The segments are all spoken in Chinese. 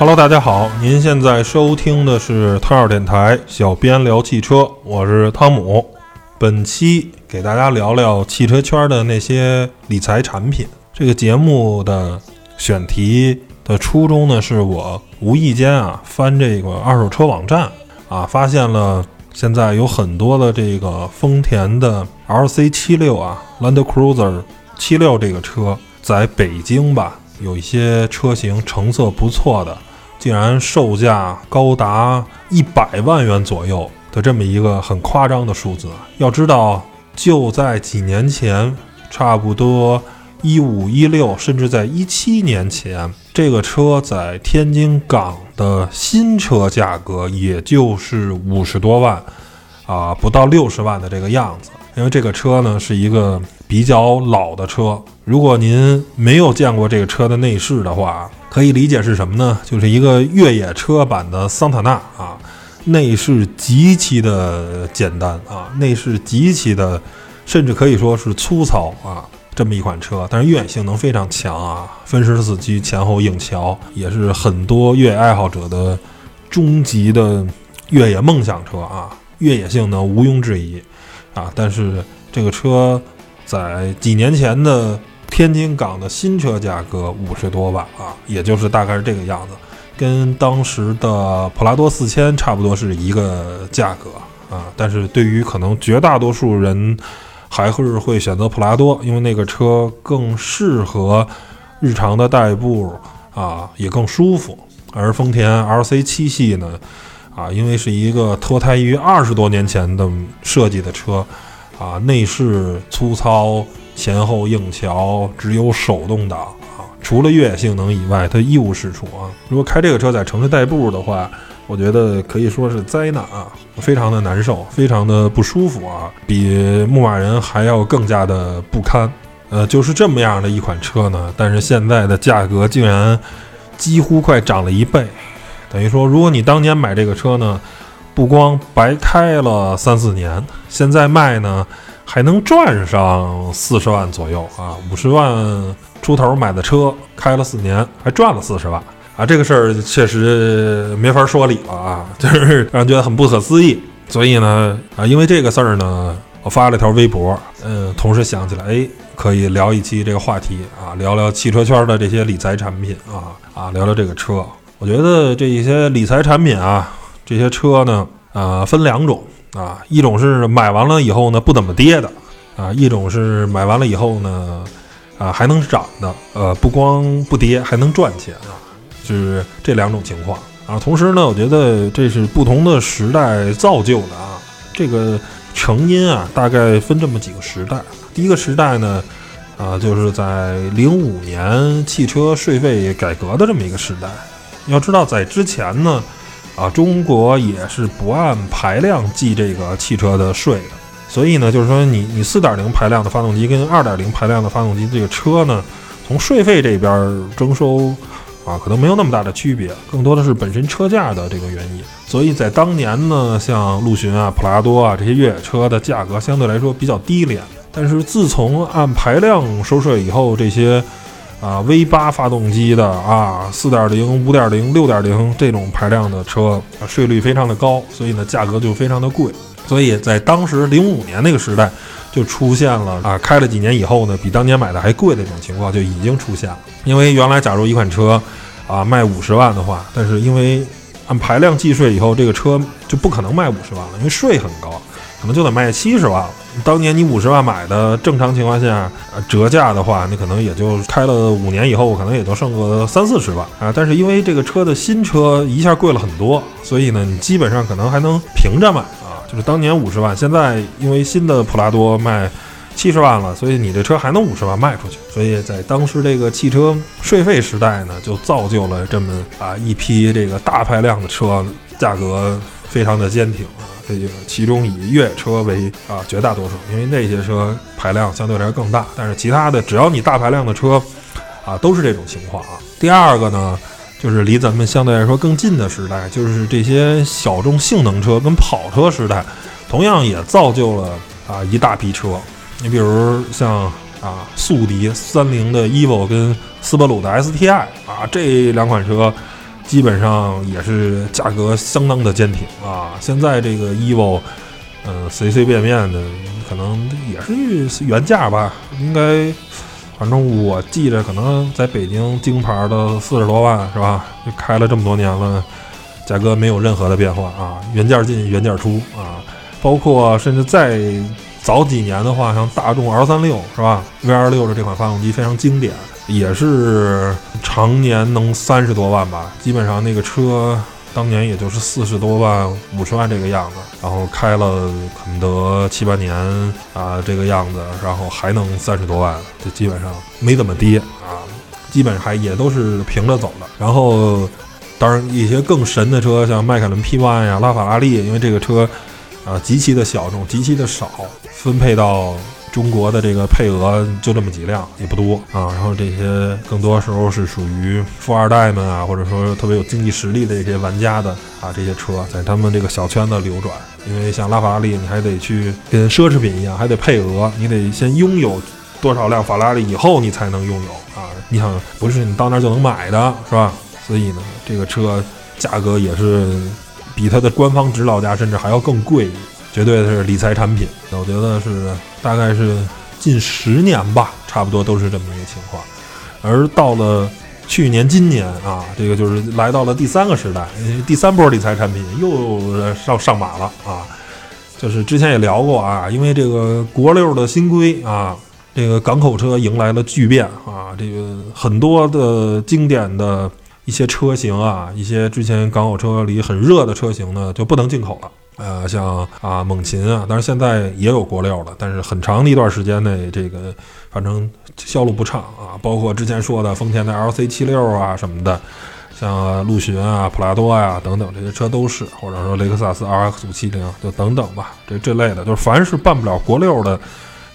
Hello，大家好，您现在收听的是汤二电台小编聊汽车，我是汤姆。本期给大家聊聊汽车圈的那些理财产品。这个节目的选题的初衷呢，是我无意间啊翻这个二手车网站啊，发现了现在有很多的这个丰田的 LC 七六啊，Land Cruiser 七六这个车，在北京吧，有一些车型成色不错的，竟然售价高达一百万元左右的这么一个很夸张的数字。要知道，就在几年前，差不多一五一六，甚至在一七年前，这个车在天津港的新车价格也就是五十多万，啊，不到六十万的这个样子。因为这个车呢是一个比较老的车，如果您没有见过这个车的内饰的话，可以理解是什么呢？就是一个越野车版的桑塔纳啊，内饰极其的简单啊，内饰极其的，甚至可以说是粗糙啊。这么一款车，但是越野性能非常强啊，分时四驱前后硬桥，也是很多越野爱好者的终极的越野梦想车啊，越野性能毋庸置疑啊。但是这个车在几年前的天津港的新车价格五十多万啊，也就是大概是这个样子，跟当时的普拉多四千差不多是一个价格啊。但是对于可能绝大多数人，还是会选择普拉多，因为那个车更适合日常的代步啊，也更舒服。而丰田 LC 七系呢，啊，因为是一个脱胎于二十多年前的设计的车，啊，内饰粗糙，前后硬桥，只有手动挡啊，除了越野性能以外，它一无是处啊。如果开这个车在城市代步的话，我觉得可以说是灾难啊，非常的难受，非常的不舒服啊，比牧马人还要更加的不堪。呃，就是这么样的一款车呢，但是现在的价格竟然几乎快涨了一倍，等于说，如果你当年买这个车呢，不光白开了三四年，现在卖呢还能赚上四十万左右啊，五十万出头买的车，开了四年还赚了四十万。啊，这个事儿确实没法说理了啊，就是让人觉得很不可思议。所以呢，啊，因为这个事儿呢，我发了条微博，嗯，同时想起来，哎，可以聊一期这个话题啊，聊聊汽车圈的这些理财产品啊，啊，聊聊这个车。我觉得这一些理财产品啊，这些车呢，啊，分两种啊，一种是买完了以后呢不怎么跌的啊，一种是买完了以后呢，啊，还能涨的，呃，不光不跌，还能赚钱啊。是这两种情况啊，同时呢，我觉得这是不同的时代造就的啊。这个成因啊，大概分这么几个时代。第一个时代呢，啊，就是在零五年汽车税费改革的这么一个时代。要知道，在之前呢，啊，中国也是不按排量计这个汽车的税的。所以呢，就是说你你四点零排量的发动机跟二点零排量的发动机这个车呢，从税费这边征收。啊，可能没有那么大的区别，更多的是本身车价的这个原因。所以在当年呢，像陆巡啊、普拉多啊这些越野车的价格相对来说比较低廉。但是自从按排量收税以后，这些啊 V 八发动机的啊、四点零、五点零、六点零这种排量的车，税率非常的高，所以呢价格就非常的贵。所以在当时零五年那个时代，就出现了啊，开了几年以后呢，比当年买的还贵的这种情况就已经出现了。因为原来假如一款车啊卖五十万的话，但是因为按排量计税以后，这个车就不可能卖五十万了，因为税很高，可能就得卖七十万了。当年你五十万买的，正常情况下，折价的话，你可能也就开了五年以后，可能也就剩个三四十万啊。但是因为这个车的新车一下贵了很多，所以呢，你基本上可能还能平着买啊。就是当年五十万，现在因为新的普拉多卖七十万了，所以你这车还能五十万卖出去。所以在当时这个汽车税费时代呢，就造就了这么啊一批这个大排量的车，价格非常的坚挺啊。这个其中以越野车为啊绝大多数，因为那些车排量相对来说更大，但是其他的只要你大排量的车啊都是这种情况啊。第二个呢，就是离咱们相对来说更近的时代，就是这些小众性能车跟跑车时代，同样也造就了啊一大批车。你比如像啊速迪、三菱的 EVO 跟斯巴鲁的 STI 啊这两款车。基本上也是价格相当的坚挺啊！现在这个 EVO，嗯，随随便便的可能也是原价吧，应该，反正我记着可能在北京京牌的四十多万是吧？就开了这么多年了，价格没有任何的变化啊，原价进原价出啊，包括甚至再早几年的话，像大众 R 三六是吧？V 二六的这款发动机非常经典。也是常年能三十多万吧，基本上那个车当年也就是四十多万、五十万这个样子，然后开了肯得七八年啊，这个样子，然后还能三十多万，就基本上没怎么跌啊，基本还也都是平着走的。然后，当然一些更神的车，像迈凯伦 P1 呀、拉法拉利，因为这个车啊极其的小众，极其的少，分配到。中国的这个配额就这么几辆，也不多啊。然后这些更多时候是属于富二代们啊，或者说特别有经济实力的这些玩家的啊，这些车在他们这个小圈子流转。因为像拉法拉利，你还得去跟奢侈品一样，还得配额，你得先拥有多少辆法拉利以后你才能拥有啊。你想，不是你到那儿就能买的，是吧？所以呢，这个车价格也是比它的官方指导价甚至还要更贵。绝对是理财产品，我觉得是大概是近十年吧，差不多都是这么一个情况。而到了去年、今年啊，这个就是来到了第三个时代，第三波理财产品又上上马了啊。就是之前也聊过啊，因为这个国六的新规啊，这个港口车迎来了巨变啊，这个很多的经典的一些车型啊，一些之前港口车里很热的车型呢，就不能进口了。呃，像啊，猛禽啊，当然现在也有国六了，但是很长的一段时间内，这个反正销路不畅啊。包括之前说的丰田的 LC 七六啊什么的，像陆巡啊、普拉多呀等等这些车都是，或者说雷克萨斯 RX 五七零就等等吧，这这类的，就是凡是办不了国六的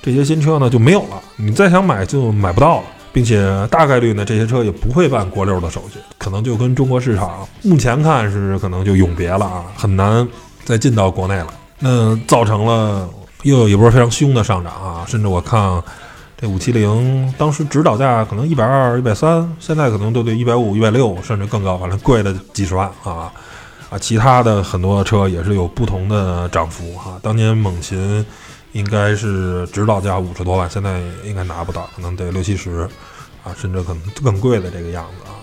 这些新车呢就没有了，你再想买就买不到了，并且大概率呢这些车也不会办国六的手续，可能就跟中国市场目前看是可能就永别了啊，很难。再进到国内了，那造成了又有一波非常凶的上涨啊！甚至我看这五七零当时指导价可能一百二、一百三，现在可能都得一百五、一百六，甚至更高，反正贵了几十万啊！啊，其他的很多车也是有不同的涨幅哈。当年猛禽应该是指导价五十多万，现在应该拿不到，可能得六七十啊，甚至可能更贵的这个样子啊。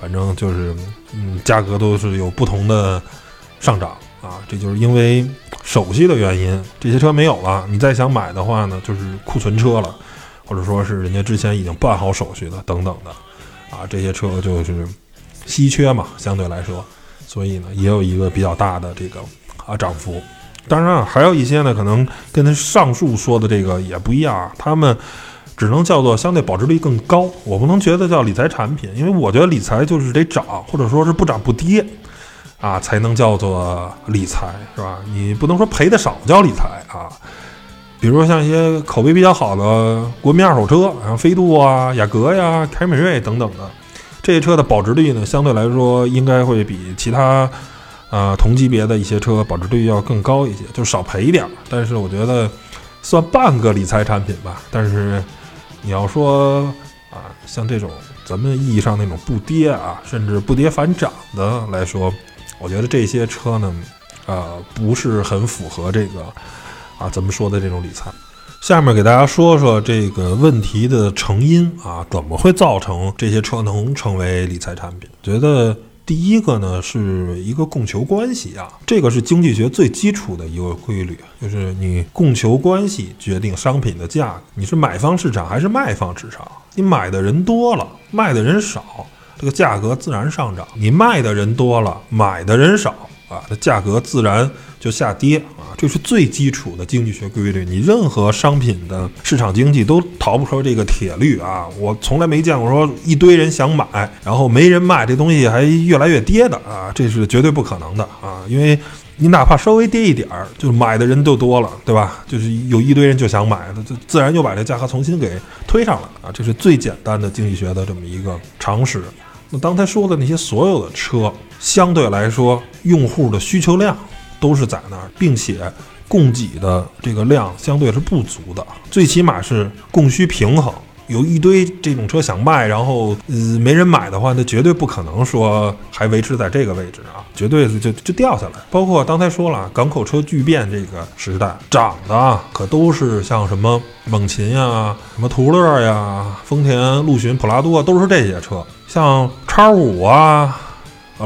反正就是嗯，价格都是有不同的上涨。啊，这就是因为手续的原因，这些车没有了。你再想买的话呢，就是库存车了，或者说是人家之前已经办好手续的等等的，啊，这些车就是稀缺嘛，相对来说，所以呢，也有一个比较大的这个啊涨幅。当然啊，还有一些呢，可能跟他上述说的这个也不一样，他们只能叫做相对保值率更高。我不能觉得叫理财产品，因为我觉得理财就是得涨，或者说是不涨不跌。啊，才能叫做理财，是吧？你不能说赔的少叫理财啊。比如说像一些口碑比较好的国民二手车，像飞度啊、雅阁呀、凯美瑞等等的这些车的保值率呢，相对来说应该会比其他啊同级别的一些车保值率要更高一些，就少赔一点。但是我觉得算半个理财产品吧。但是你要说啊，像这种咱们意义上那种不跌啊，甚至不跌反涨的来说。我觉得这些车呢，呃，不是很符合这个啊，咱们说的这种理财。下面给大家说说这个问题的成因啊，怎么会造成这些车能成为理财产品？觉得第一个呢，是一个供求关系啊，这个是经济学最基础的一个规律，就是你供求关系决定商品的价格。你是买方市场还是卖方市场？你买的人多了，卖的人少。这个价格自然上涨，你卖的人多了，买的人少啊，那价格自然就下跌啊，这是最基础的经济学规律。你任何商品的市场经济都逃不出这个铁律啊！我从来没见过说一堆人想买，然后没人卖，这东西还越来越跌的啊，这是绝对不可能的啊！因为你哪怕稍微跌一点儿，就买的人就多了，对吧？就是有一堆人就想买的，就自然就把这价格重新给推上来啊！这是最简单的经济学的这么一个常识。那刚才说的那些所有的车，相对来说，用户的需求量都是在那儿，并且供给的这个量相对是不足的，最起码是供需平衡。有一堆这种车想卖，然后呃没人买的话，那绝对不可能说还维持在这个位置啊，绝对是就就掉下来。包括刚才说了，港口车巨变这个时代涨的，可都是像什么猛禽呀、什么途乐呀、丰田陆巡、普拉多，都是这些车。像叉五啊、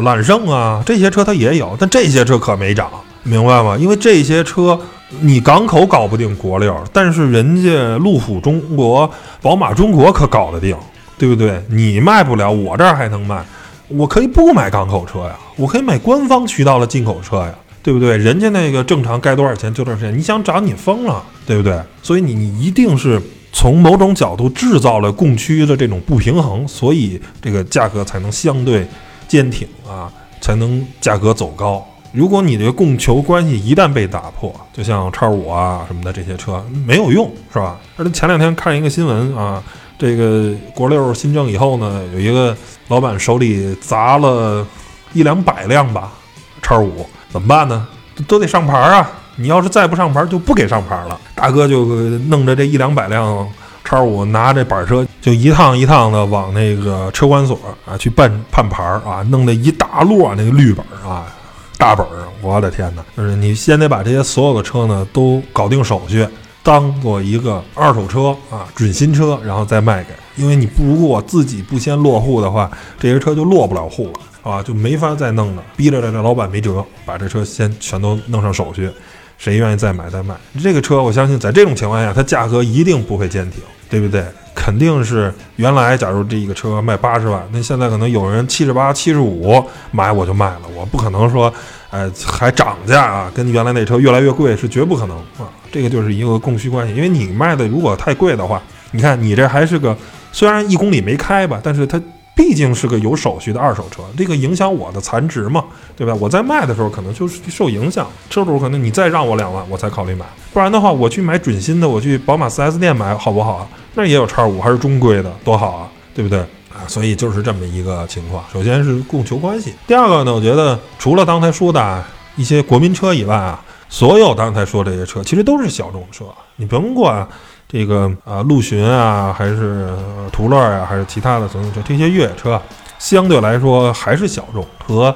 揽胜啊这些车它也有，但这些车可没涨，明白吗？因为这些车你港口搞不定国六，但是人家路虎中国、宝马中国可搞得定，对不对？你卖不了，我这儿还能卖，我可以不买港口车呀，我可以买官方渠道的进口车呀，对不对？人家那个正常该多少钱就多少钱，你想涨你疯了，对不对？所以你你一定是从某种角度制造了供需的这种不平衡，所以这个价格才能相对坚挺啊，才能价格走高。如果你这个供求关系一旦被打破，就像叉五啊什么的这些车没有用，是吧？而且前两天看一个新闻啊，这个国六新政以后呢，有一个老板手里砸了一两百辆吧，叉五怎么办呢？都得上牌啊！你要是再不上牌，就不给上牌了。大哥就弄着这一两百辆叉五，拿这板车就一趟一趟的往那个车管所啊去办判牌啊，弄了一大摞那个绿本啊。大本儿，我的天哪！就是你先得把这些所有的车呢都搞定手续，当做一个二手车啊，准新车，然后再卖给。因为你不如果自己不先落户的话，这些车就落不了户了啊，就没法再弄了，逼着这这老板没辙，把这车先全都弄上手续，谁愿意再买再卖。这个车我相信在这种情况下，它价格一定不会坚挺，对不对？肯定是原来假如这一个车卖八十万，那现在可能有人七十八、七十五买我就卖了，我不可能说，呃，还涨价啊，跟原来那车越来越贵是绝不可能啊。这个就是一个供需关系，因为你卖的如果太贵的话，你看你这还是个虽然一公里没开吧，但是它毕竟是个有手续的二手车，这个影响我的残值嘛，对吧？我在卖的时候可能就是受影响，车主可能你再让我两万，我才考虑买，不然的话我去买准新的，我去宝马 4S 店买好不好啊？那也有叉五，还是中规的，多好啊，对不对啊？所以就是这么一个情况。首先是供求关系，第二个呢，我觉得除了刚才说的一些国民车以外啊，所有刚才说这些车其实都是小众车，你甭管这个啊陆巡啊，还是途乐啊，还是其他的乘用车，这些越野车相对来说还是小众，和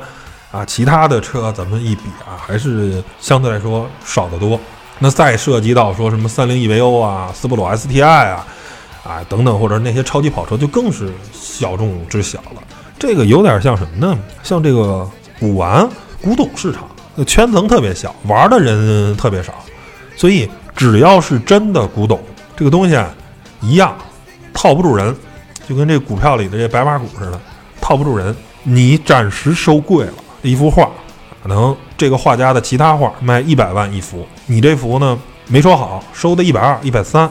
啊其他的车咱们一比啊，还是相对来说少得多。那再涉及到说什么三菱 EVO 啊、斯巴鲁 STI 啊。啊，等等，或者那些超级跑车就更是小众之小了。这个有点像什么呢？像这个古玩古董市场，那圈层特别小，玩的人特别少，所以只要是真的古董，这个东西啊，一样套不住人，就跟这股票里的这白马股似的，套不住人。你暂时收贵了一幅画，可能这个画家的其他画卖一百万一幅，你这幅呢没说好，收的一百二、一百三，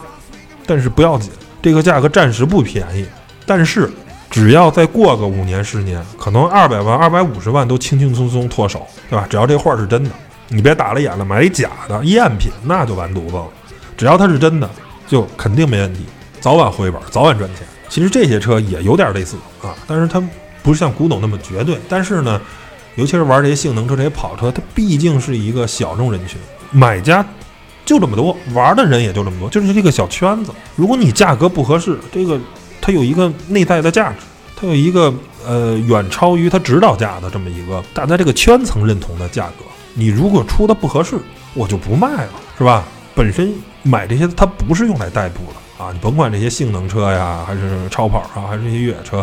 但是不要紧。这个价格暂时不便宜，但是只要再过个五年十年，可能二百万、二百五十万都轻轻松松脱手，对吧？只要这画是真的，你别打了眼了，买一假的赝品，那就完犊子了。只要它是真的，就肯定没问题，早晚回本，早晚赚钱。其实这些车也有点类似啊，但是它不是像古董那么绝对。但是呢，尤其是玩这些性能车、这些跑车，它毕竟是一个小众人群，买家。就这么多，玩的人也就这么多，就是这个小圈子。如果你价格不合适，这个它有一个内在的价值，它有一个呃远超于它指导价的这么一个大家这个圈层认同的价格。你如果出的不合适，我就不卖了，是吧？本身买这些它不是用来代步的啊，你甭管这些性能车呀，还是超跑啊，还是这些越野车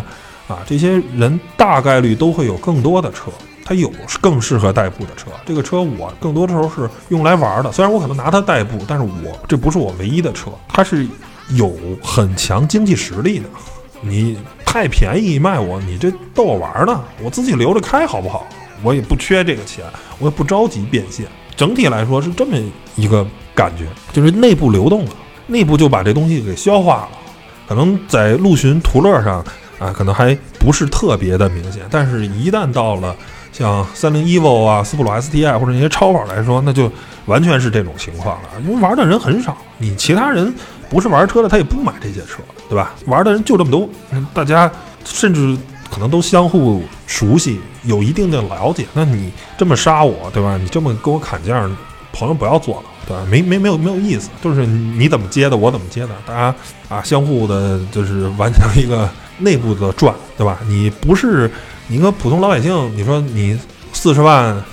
啊，这些人大概率都会有更多的车。它有更适合代步的车，这个车我更多的时候是用来玩的。虽然我可能拿它代步，但是我这不是我唯一的车，它是有很强经济实力的。你太便宜卖我，你这逗我玩呢？我自己留着开好不好？我也不缺这个钱，我也不着急变现。整体来说是这么一个感觉，就是内部流动了，内部就把这东西给消化了。可能在陆巡途乐上啊，可能还不是特别的明显，但是一旦到了。像三菱 EVO 啊、斯普鲁 STI 或者那些超跑来说，那就完全是这种情况了，因为玩的人很少，你其他人不是玩车的，他也不买这些车，对吧？玩的人就这么多，大家甚至可能都相互熟悉，有一定的了解。那你这么杀我，对吧？你这么跟我砍价，朋友不要做了，对吧？没没没有没有意思，就是你怎么接的，我怎么接的，大家啊相互的，就是完成一个内部的转，对吧？你不是你一个普通老百姓，你说你四十万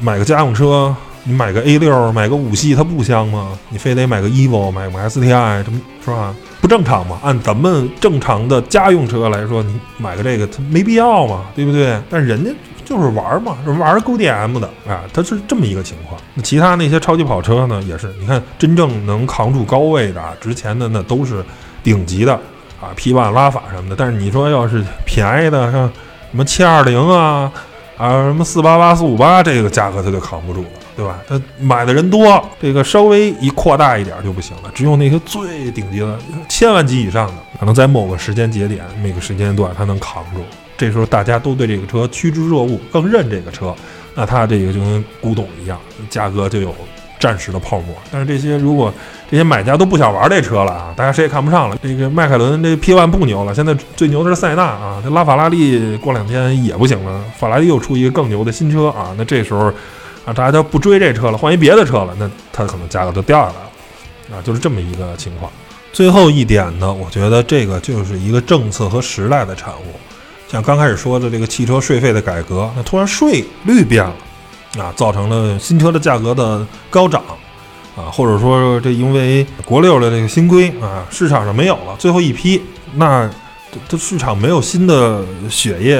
买个家用车，你买个 A 六，买个五系，它不香吗？你非得买个 EVO，买个 STI，这么是吧？不正常吗？按咱们正常的家用车来说，你买个这个，它没必要嘛，对不对？但人家就是玩嘛，是玩 GDM 的啊，它是这么一个情况。那其他那些超级跑车呢，也是，你看真正能扛住高位的、值钱的，那都是顶级的啊，P 万拉法什么的。但是你说要是便宜的，像什么七二零啊。啊，什么四八八、四五八，这个价格它就扛不住了，对吧？它买的人多，这个稍微一扩大一点就不行了。只有那些最顶级的千万级以上的，可能在某个时间节点、每个时间段，它能扛住。这时候大家都对这个车趋之若鹜，更认这个车，那它这个就跟古董一样，价格就有暂时的泡沫。但是这些如果这些买家都不想玩这车了啊，大家谁也看不上了。这个迈凯伦这 P One 不牛了，现在最牛的是塞纳啊，这拉法拉利过两天也不行了，法拉利又出一个更牛的新车啊，那这时候啊，大家就不追这车了，换一别的车了，那它可能价格就掉下来了啊，就是这么一个情况。最后一点呢，我觉得这个就是一个政策和时代的产物，像刚开始说的这个汽车税费的改革，那突然税率变了啊，造成了新车的价格的高涨。啊，或者说这因为国六的这个新规啊，市场上没有了最后一批，那这这市场没有新的血液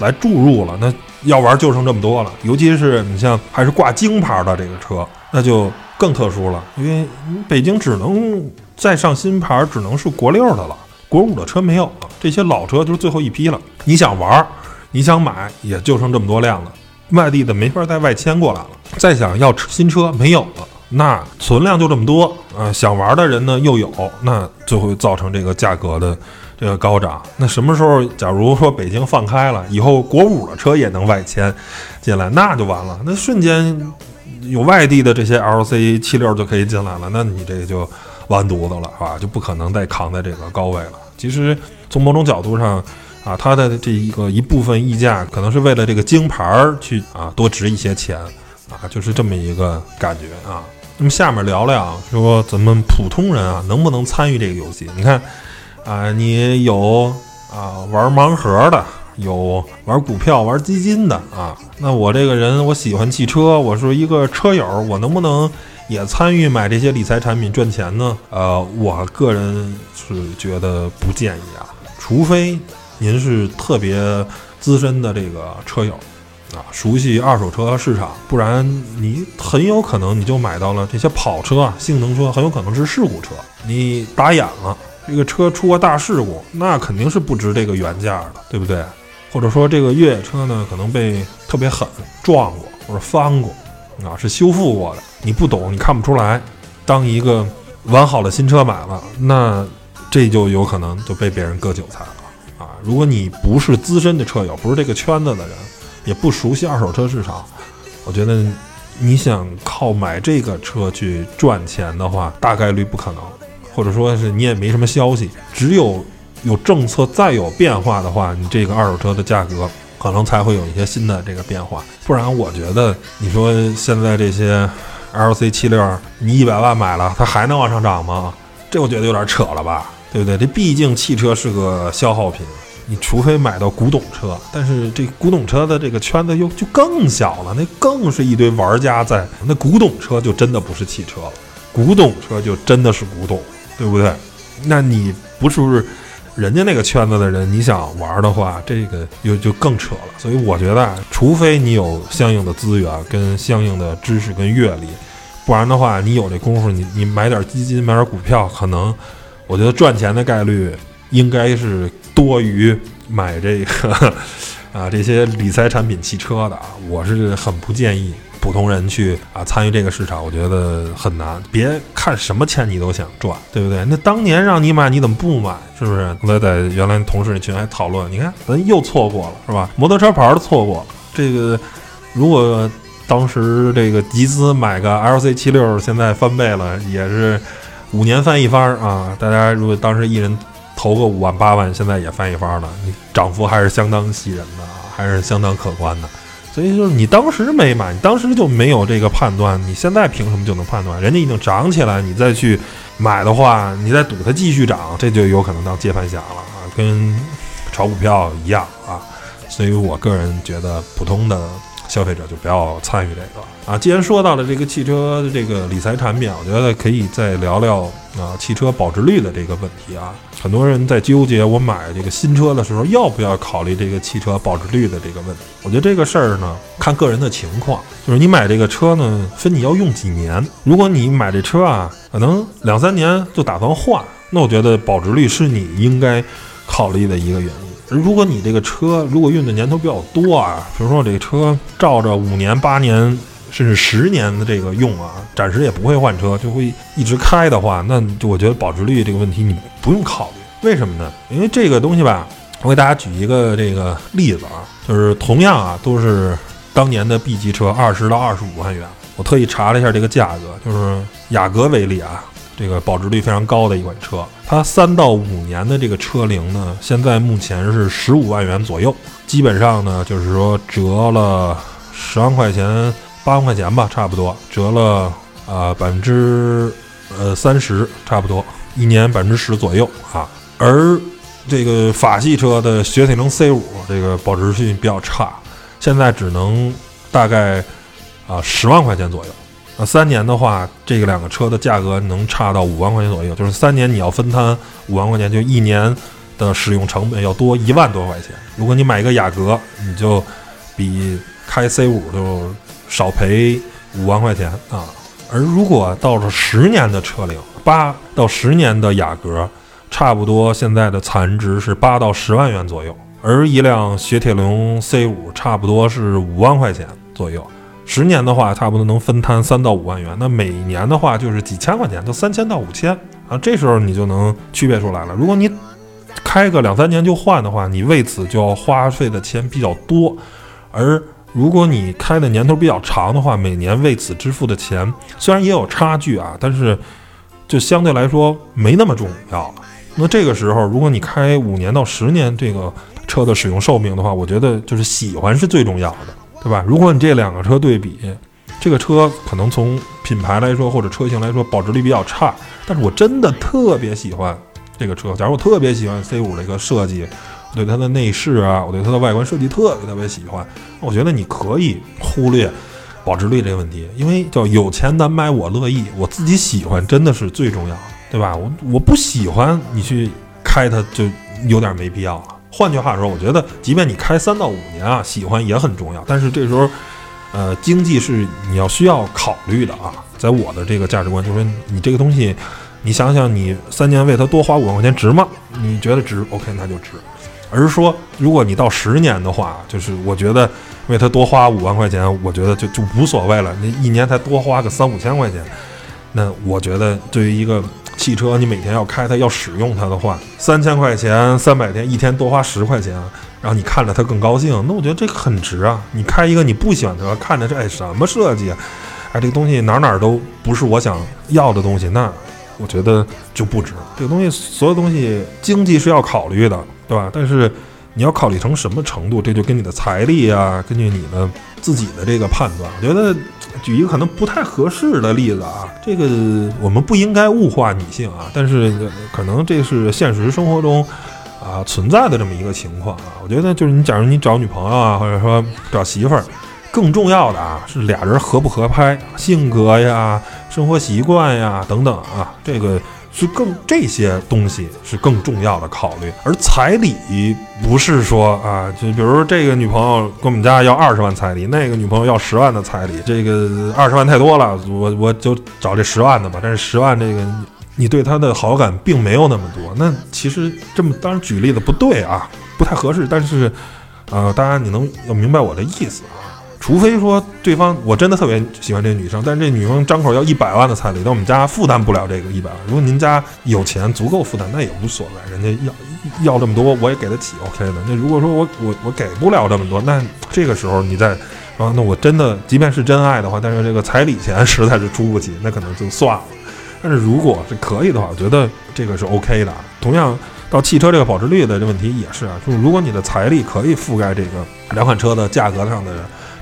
来注入了，那要玩就剩这么多了。尤其是你像还是挂京牌的这个车，那就更特殊了，因为北京只能再上新牌，只能是国六的了，国五的车没有了，这些老车就是最后一批了。你想玩，你想买，也就剩这么多辆了，外地的没法再外迁过来了，再想要新车没有了。那存量就这么多啊，想玩的人呢又有，那就会造成这个价格的这个高涨。那什么时候，假如说北京放开了，以后国五的车也能外迁进来，那就完了。那瞬间有外地的这些 LC 七六就可以进来了，那你这个就完犊子了，是吧？就不可能再扛在这个高位了。其实从某种角度上啊，它的这一个一部分溢价，可能是为了这个京牌儿去啊多值一些钱啊，就是这么一个感觉啊。那么下面聊聊说咱们普通人啊能不能参与这个游戏？你看啊，你有啊玩盲盒的，有玩股票、玩基金的啊。那我这个人我喜欢汽车，我是一个车友，我能不能也参与买这些理财产品赚钱呢？呃，我个人是觉得不建议啊，除非您是特别资深的这个车友。啊，熟悉二手车市场，不然你很有可能你就买到了这些跑车啊，性能车很有可能是事故车，你打眼了，这个车出过大事故，那肯定是不值这个原价的，对不对？或者说这个越野车呢，可能被特别狠撞过或者翻过，啊，是修复过的，你不懂，你看不出来。当一个完好的新车买了，那这就有可能就被别人割韭菜了！如果你不是资深的车友，不是这个圈子的人。也不熟悉二手车市场，我觉得你想靠买这个车去赚钱的话，大概率不可能，或者说是你也没什么消息。只有有政策再有变化的话，你这个二手车的价格可能才会有一些新的这个变化。不然，我觉得你说现在这些 L C 七六，你一百万买了，它还能往上涨吗？这我觉得有点扯了吧，对不对？这毕竟汽车是个消耗品。你除非买到古董车，但是这古董车的这个圈子又就更小了，那更是一堆玩家在。那古董车就真的不是汽车了，古董车就真的是古董，对不对？那你不是人家那个圈子的人，你想玩的话，这个又就更扯了。所以我觉得，除非你有相应的资源跟相应的知识跟阅历，不然的话，你有这功夫，你你买点基金，买点股票，可能我觉得赚钱的概率应该是。多于买这个 啊这些理财产品、汽车的啊，我是很不建议普通人去啊参与这个市场，我觉得很难。别看什么钱你都想赚，对不对？那当年让你买，你怎么不买？是不是？刚才在原来同事那群还讨论，你看咱又错过了，是吧？摩托车牌都错过了，这个如果当时这个集资买个 LC 七六，现在翻倍了，也是五年翻一番啊！大家如果当时一人投个五万八万，现在也翻一番了，你涨幅还是相当吸人的啊，还是相当可观的。所以就是你当时没买，你当时就没有这个判断，你现在凭什么就能判断？人家已经涨起来，你再去买的话，你再赌它继续涨，这就有可能当接盘侠了啊，跟炒股票一样啊。所以我个人觉得，普通的消费者就不要参与这个啊。既然说到了这个汽车的这个理财产品，我觉得可以再聊聊啊汽车保值率的这个问题啊。很多人在纠结，我买这个新车的时候要不要考虑这个汽车保值率的这个问题。我觉得这个事儿呢，看个人的情况，就是你买这个车呢，分你要用几年。如果你买这车啊，可能两三年就打算换，那我觉得保值率是你应该考虑的一个原因。如果你这个车如果用的年头比较多啊，比如说这个车照着五年、八年甚至十年的这个用啊，暂时也不会换车，就会一直开的话，那我觉得保值率这个问题你不用考虑。为什么呢？因为这个东西吧，我给大家举一个这个例子啊，就是同样啊都是当年的 B 级车，二十到二十五万元，我特意查了一下这个价格，就是雅阁为例啊。这个保值率非常高的一款车，它三到五年的这个车龄呢，现在目前是十五万元左右，基本上呢就是说折了十万块钱、八万块钱吧，差不多。折了啊百分之呃三十，差不多。一年百分之十左右啊。而这个法系车的雪铁龙 C 五这个保值率比较差，现在只能大概啊十万块钱左右。那三年的话，这个两个车的价格能差到五万块钱左右，就是三年你要分摊五万块钱，就一年的使用成本要多一万多块钱。如果你买一个雅阁，你就比开 C 五就少赔五万块钱啊。而如果到了十年的车龄，八到十年的雅阁，差不多现在的残值是八到十万元左右，而一辆雪铁龙 C 五差不多是五万块钱左右。十年的话，差不多能分摊三到五万元。那每年的话，就是几千块钱，就三千到五千啊。这时候你就能区别出来了。如果你开个两三年就换的话，你为此就要花费的钱比较多；而如果你开的年头比较长的话，每年为此支付的钱虽然也有差距啊，但是就相对来说没那么重要了。那这个时候，如果你开五年到十年这个车的使用寿命的话，我觉得就是喜欢是最重要的。对吧？如果你这两个车对比，这个车可能从品牌来说或者车型来说保值率比较差，但是我真的特别喜欢这个车。假如我特别喜欢 C 五这个设计，我对它的内饰啊，我对它的外观设计特别特别喜欢，我觉得你可以忽略保值率这个问题，因为叫有钱难买我乐意，我自己喜欢真的是最重要的，对吧？我我不喜欢你去开它，就有点没必要了。换句话说，我觉得，即便你开三到五年啊，喜欢也很重要。但是这时候，呃，经济是你要需要考虑的啊。在我的这个价值观，就是说，你这个东西，你想想，你三年为它多花五万块钱值吗？你觉得值？OK，那就值。而是说，如果你到十年的话，就是我觉得为它多花五万块钱，我觉得就就无所谓了。你一年才多花个三五千块钱，那我觉得对于一个。汽车，你每天要开它，要使用它的话，三千块钱，三百天，一天多花十块钱，然后你看着它更高兴，那我觉得这个很值啊！你开一个你不喜欢的，看着这哎什么设计啊，哎这个东西哪哪都不是我想要的东西，那我觉得就不值。这个东西，所有东西经济是要考虑的，对吧？但是你要考虑成什么程度，这就跟你的财力啊，根据你的自己的这个判断，我觉得。举一个可能不太合适的例子啊，这个我们不应该物化女性啊，但是可能这是现实生活中啊存在的这么一个情况啊。我觉得就是你假如你找女朋友啊，或者说找媳妇儿，更重要的啊是俩人合不合拍，性格呀、生活习惯呀等等啊，这个。是更这些东西是更重要的考虑，而彩礼不是说啊，就比如说这个女朋友跟我们家要二十万彩礼，那个女朋友要十万的彩礼，这个二十万太多了，我我就找这十万的吧。但是十万这个你对他的好感并没有那么多，那其实这么当然举例子不对啊，不太合适。但是，呃，当然你能要明白我的意思啊。除非说对方我真的特别喜欢这女生，但是这女生张口要一百万的彩礼，但我们家负担不了这个一百万。如果您家有钱足够负担，那也无所谓，人家要要这么多，我也给得起，OK 的。那如果说我我我给不了这么多，那这个时候你再啊，那我真的即便是真爱的话，但是这个彩礼钱实在是出不起，那可能就算了。但是如果是可以的话，我觉得这个是 OK 的。同样到汽车这个保值率的这问题也是啊，就是如果你的财力可以覆盖这个两款车的价格上的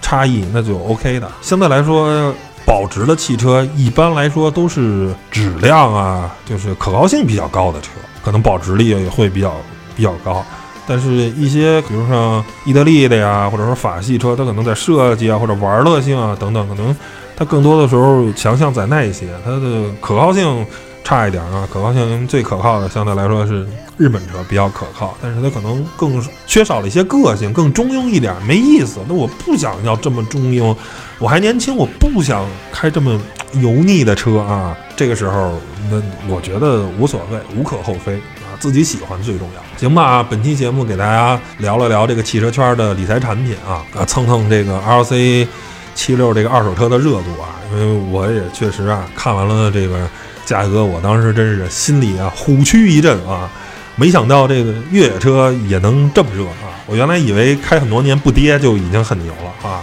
差异，那就 OK 的。相对来说，保值的汽车一般来说都是质量啊，就是可靠性比较高的车，可能保值率也会比较比较高。但是，一些比如像意大利的呀，或者说法系车，它可能在设计啊或者玩乐性啊等等，可能它更多的时候强项在那一些，它的可靠性差一点啊。可靠性最可靠的相对来说是日本车比较可靠，但是它可能更缺少了一些个性，更中庸一点，没意思。那我不想要这么中庸，我还年轻，我不想开这么油腻的车啊。这个时候，那我觉得无所谓，无可厚非啊，自己喜欢最重要。行吧，本期节目给大家聊了聊这个汽车圈的理财产品啊，啊，蹭蹭这个 LC 七六这个二手车的热度啊，因为我也确实啊看完了这个价格，我当时真是心里啊虎躯一震啊，没想到这个越野车也能这么热啊！我原来以为开很多年不跌就已经很牛了啊。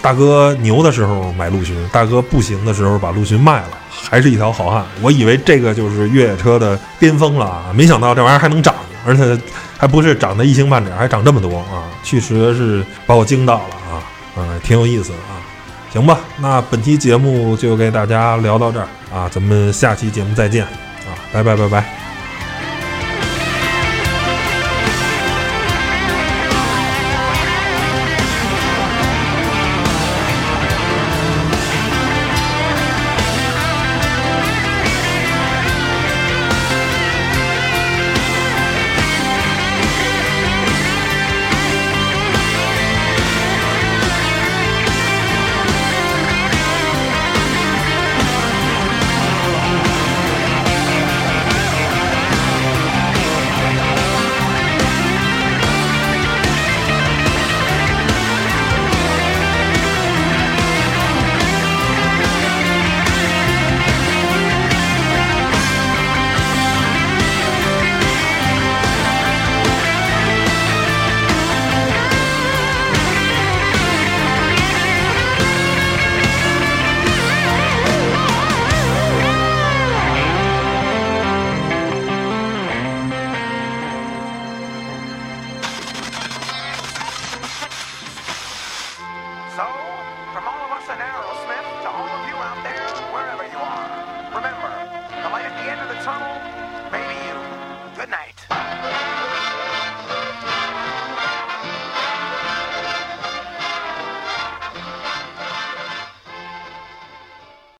大哥牛的时候买陆巡，大哥不行的时候把陆巡卖了，还是一条好汉。我以为这个就是越野车的巅峰了啊，没想到这玩意儿还能涨，而且还不是涨得一星半点，还涨这么多啊！确实是把我惊到了啊，嗯，挺有意思的。行吧，那本期节目就给大家聊到这儿啊，咱们下期节目再见啊，拜拜拜拜。